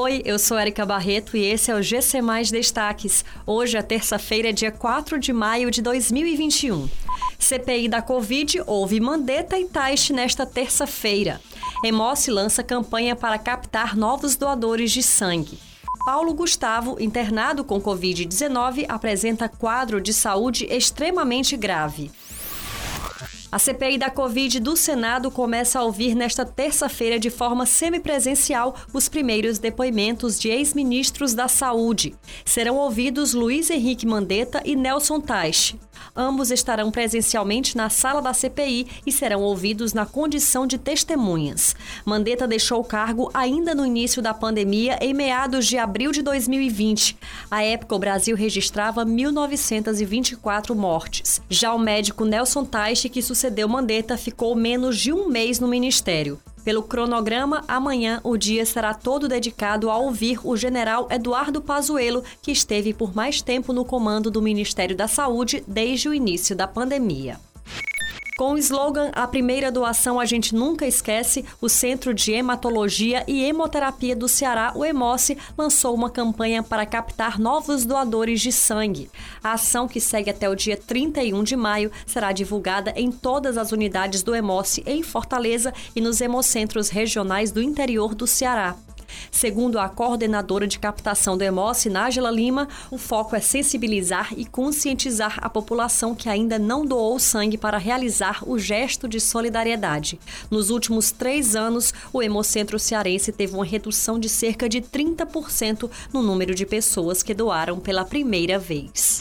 Oi, eu sou Erika Barreto e esse é o GC Mais Destaques. Hoje é terça-feira, dia 4 de maio de 2021. CPI da Covid houve Mandetta e Taish nesta terça-feira. Emoce lança campanha para captar novos doadores de sangue. Paulo Gustavo, internado com Covid-19, apresenta quadro de saúde extremamente grave. A CPI da Covid do Senado começa a ouvir nesta terça-feira de forma semipresencial os primeiros depoimentos de ex-ministros da Saúde. Serão ouvidos Luiz Henrique Mandetta e Nelson Teich. Ambos estarão presencialmente na sala da CPI e serão ouvidos na condição de testemunhas. Mandetta deixou o cargo ainda no início da pandemia, em meados de abril de 2020. À época, o Brasil registrava 1.924 mortes. Já o médico Nelson Teich, que sucedeu Mandetta, ficou menos de um mês no ministério. Pelo cronograma, amanhã o dia será todo dedicado a ouvir o general Eduardo Pazuello, que esteve por mais tempo no comando do Ministério da Saúde desde o início da pandemia. Com o slogan A primeira doação a gente nunca esquece, o Centro de Hematologia e Hemoterapia do Ceará, o Hemoce, lançou uma campanha para captar novos doadores de sangue. A ação, que segue até o dia 31 de maio, será divulgada em todas as unidades do Hemoce em Fortaleza e nos hemocentros regionais do interior do Ceará. Segundo a coordenadora de captação do Emoce, Nájila Lima, o foco é sensibilizar e conscientizar a população que ainda não doou sangue para realizar o gesto de solidariedade. Nos últimos três anos, o Hemocentro Cearense teve uma redução de cerca de 30% no número de pessoas que doaram pela primeira vez.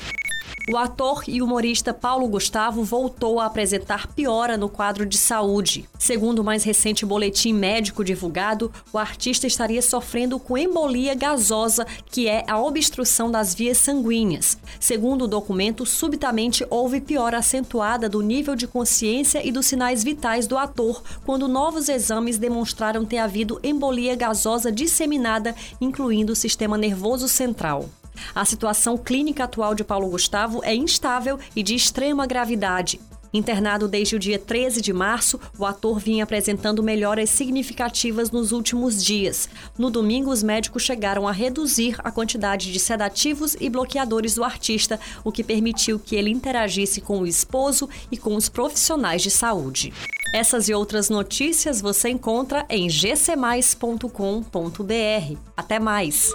O ator e humorista Paulo Gustavo voltou a apresentar piora no quadro de saúde. Segundo o mais recente boletim médico divulgado, o artista estaria sofrendo com embolia gasosa, que é a obstrução das vias sanguíneas. Segundo o documento, subitamente houve piora acentuada do nível de consciência e dos sinais vitais do ator, quando novos exames demonstraram ter havido embolia gasosa disseminada, incluindo o sistema nervoso central. A situação clínica atual de Paulo Gustavo é instável e de extrema gravidade. Internado desde o dia 13 de março, o ator vinha apresentando melhoras significativas nos últimos dias. No domingo, os médicos chegaram a reduzir a quantidade de sedativos e bloqueadores do artista, o que permitiu que ele interagisse com o esposo e com os profissionais de saúde. Essas e outras notícias você encontra em gcmais.com.br. Até mais!